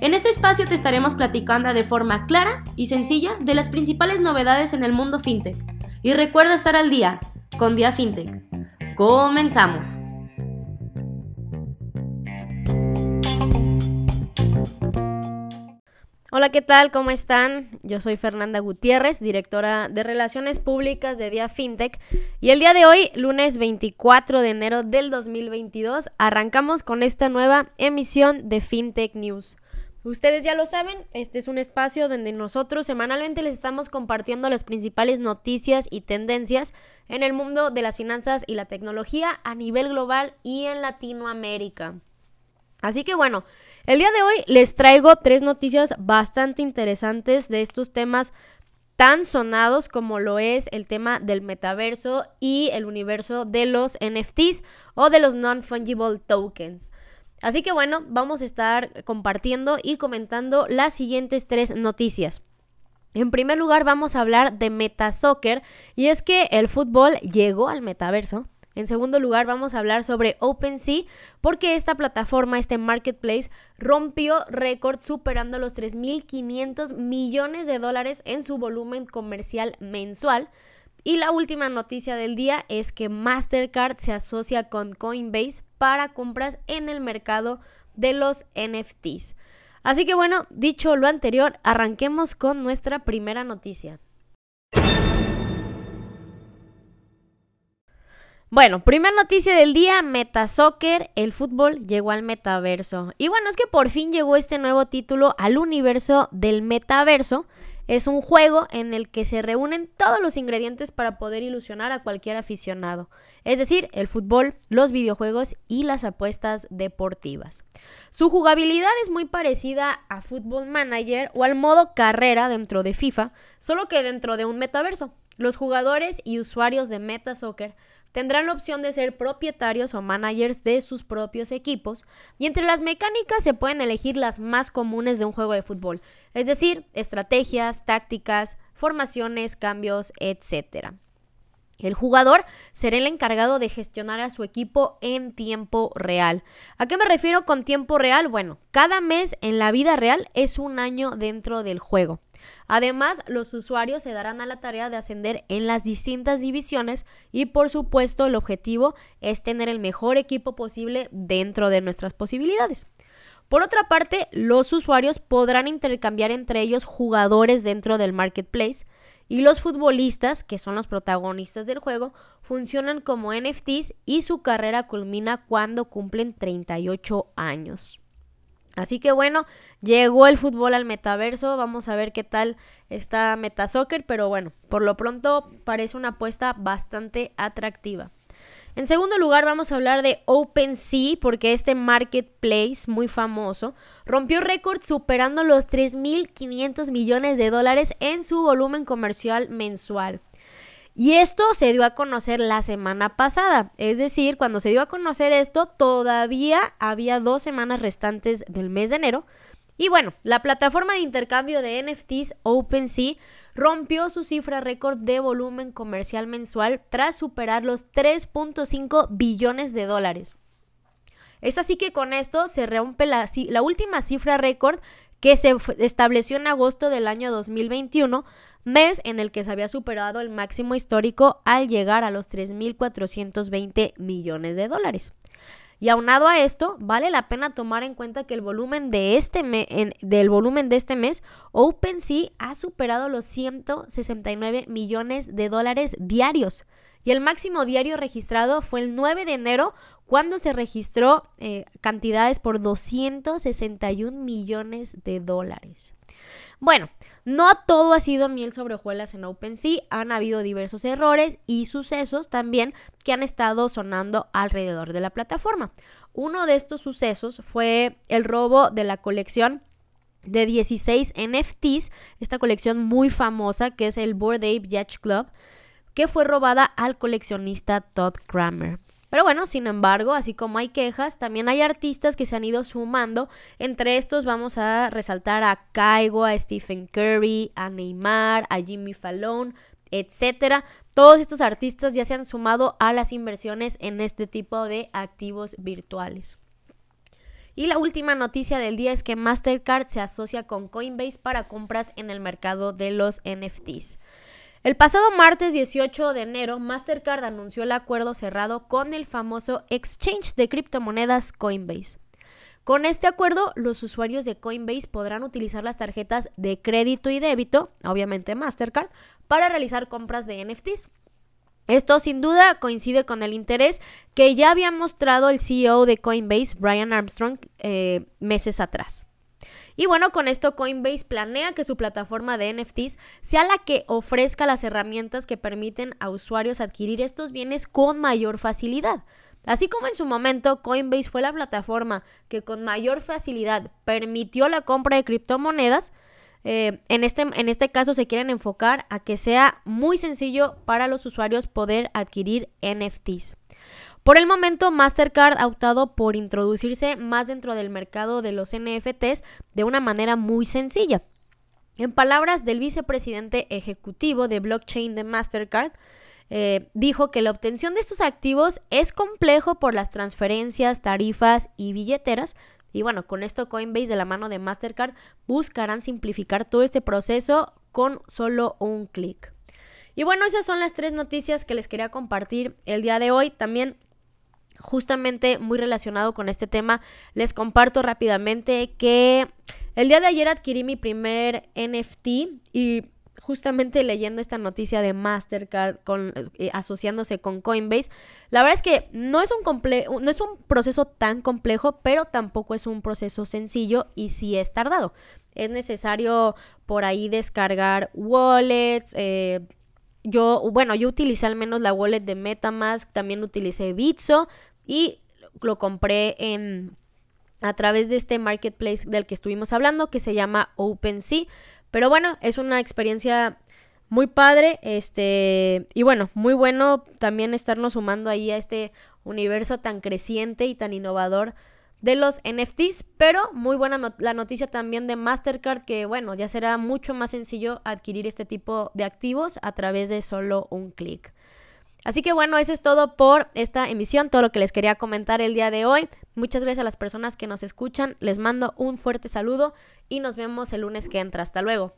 En este espacio te estaremos platicando de forma clara y sencilla de las principales novedades en el mundo FinTech. Y recuerda estar al día con Dia FinTech. Comenzamos. Hola, ¿qué tal? ¿Cómo están? Yo soy Fernanda Gutiérrez, directora de Relaciones Públicas de Día FinTech. Y el día de hoy, lunes 24 de enero del 2022, arrancamos con esta nueva emisión de FinTech News. Ustedes ya lo saben, este es un espacio donde nosotros semanalmente les estamos compartiendo las principales noticias y tendencias en el mundo de las finanzas y la tecnología a nivel global y en Latinoamérica. Así que bueno, el día de hoy les traigo tres noticias bastante interesantes de estos temas tan sonados como lo es el tema del metaverso y el universo de los NFTs o de los non-fungible tokens. Así que bueno, vamos a estar compartiendo y comentando las siguientes tres noticias. En primer lugar vamos a hablar de Metasoccer y es que el fútbol llegó al metaverso. En segundo lugar, vamos a hablar sobre OpenSea, porque esta plataforma, este marketplace, rompió récord superando los 3.500 millones de dólares en su volumen comercial mensual. Y la última noticia del día es que Mastercard se asocia con Coinbase para compras en el mercado de los NFTs. Así que bueno, dicho lo anterior, arranquemos con nuestra primera noticia. Bueno, primera noticia del día, Metasoccer, el fútbol llegó al metaverso. Y bueno, es que por fin llegó este nuevo título al universo del metaverso. Es un juego en el que se reúnen todos los ingredientes para poder ilusionar a cualquier aficionado. Es decir, el fútbol, los videojuegos y las apuestas deportivas. Su jugabilidad es muy parecida a Football Manager o al modo carrera dentro de FIFA, solo que dentro de un metaverso. Los jugadores y usuarios de Metasoccer tendrán la opción de ser propietarios o managers de sus propios equipos y entre las mecánicas se pueden elegir las más comunes de un juego de fútbol, es decir, estrategias, tácticas, formaciones, cambios, etc. El jugador será el encargado de gestionar a su equipo en tiempo real. ¿A qué me refiero con tiempo real? Bueno, cada mes en la vida real es un año dentro del juego. Además, los usuarios se darán a la tarea de ascender en las distintas divisiones y por supuesto el objetivo es tener el mejor equipo posible dentro de nuestras posibilidades. Por otra parte, los usuarios podrán intercambiar entre ellos jugadores dentro del marketplace y los futbolistas, que son los protagonistas del juego, funcionan como NFTs y su carrera culmina cuando cumplen 38 años. Así que bueno, llegó el fútbol al metaverso, vamos a ver qué tal está Metasoccer, pero bueno, por lo pronto parece una apuesta bastante atractiva. En segundo lugar vamos a hablar de OpenSea porque este marketplace muy famoso rompió récord superando los 3.500 millones de dólares en su volumen comercial mensual. Y esto se dio a conocer la semana pasada, es decir, cuando se dio a conocer esto, todavía había dos semanas restantes del mes de enero. Y bueno, la plataforma de intercambio de NFTs OpenSea rompió su cifra récord de volumen comercial mensual tras superar los 3.5 billones de dólares. Es así que con esto se rompe la, última cifra récord que se estableció en agosto del año 2021 mes en el que se había superado el máximo histórico al llegar a los 3.420 millones de dólares. Y aunado a esto, vale la pena tomar en cuenta que el volumen de este del volumen de este mes, OpenSea ha superado los 169 millones de dólares diarios. Y el máximo diario registrado fue el 9 de enero, cuando se registró eh, cantidades por 261 millones de dólares. Bueno, no todo ha sido miel sobre hojuelas en OpenSea, han habido diversos errores y sucesos también que han estado sonando alrededor de la plataforma. Uno de estos sucesos fue el robo de la colección de 16 NFTs, esta colección muy famosa que es el Bored Ape Yacht Club, que fue robada al coleccionista Todd Kramer. Pero bueno, sin embargo, así como hay quejas, también hay artistas que se han ido sumando. Entre estos vamos a resaltar a Kaigo, a Stephen Curry, a Neymar, a Jimmy Fallon, etcétera. Todos estos artistas ya se han sumado a las inversiones en este tipo de activos virtuales. Y la última noticia del día es que Mastercard se asocia con Coinbase para compras en el mercado de los NFTs. El pasado martes 18 de enero, Mastercard anunció el acuerdo cerrado con el famoso exchange de criptomonedas Coinbase. Con este acuerdo, los usuarios de Coinbase podrán utilizar las tarjetas de crédito y débito, obviamente Mastercard, para realizar compras de NFTs. Esto sin duda coincide con el interés que ya había mostrado el CEO de Coinbase, Brian Armstrong, eh, meses atrás. Y bueno, con esto Coinbase planea que su plataforma de NFTs sea la que ofrezca las herramientas que permiten a usuarios adquirir estos bienes con mayor facilidad. Así como en su momento Coinbase fue la plataforma que con mayor facilidad permitió la compra de criptomonedas, eh, en, este, en este caso se quieren enfocar a que sea muy sencillo para los usuarios poder adquirir NFTs. Por el momento, Mastercard ha optado por introducirse más dentro del mercado de los NFTs de una manera muy sencilla. En palabras del vicepresidente ejecutivo de blockchain de Mastercard, eh, dijo que la obtención de estos activos es complejo por las transferencias, tarifas y billeteras, y bueno, con esto Coinbase de la mano de Mastercard buscarán simplificar todo este proceso con solo un clic. Y bueno, esas son las tres noticias que les quería compartir el día de hoy. También justamente muy relacionado con este tema, les comparto rápidamente que el día de ayer adquirí mi primer NFT y justamente leyendo esta noticia de Mastercard con, eh, asociándose con Coinbase, la verdad es que no es, un no es un proceso tan complejo, pero tampoco es un proceso sencillo y sí es tardado. Es necesario por ahí descargar wallets. Eh, yo, bueno, yo utilicé al menos la wallet de Metamask, también utilicé Bitso y lo compré en a través de este marketplace del que estuvimos hablando que se llama OpenSea. Pero bueno, es una experiencia muy padre, este, y bueno, muy bueno también estarnos sumando ahí a este universo tan creciente y tan innovador de los NFTs, pero muy buena la noticia también de Mastercard que bueno, ya será mucho más sencillo adquirir este tipo de activos a través de solo un clic. Así que bueno, eso es todo por esta emisión, todo lo que les quería comentar el día de hoy. Muchas gracias a las personas que nos escuchan, les mando un fuerte saludo y nos vemos el lunes que entra. Hasta luego.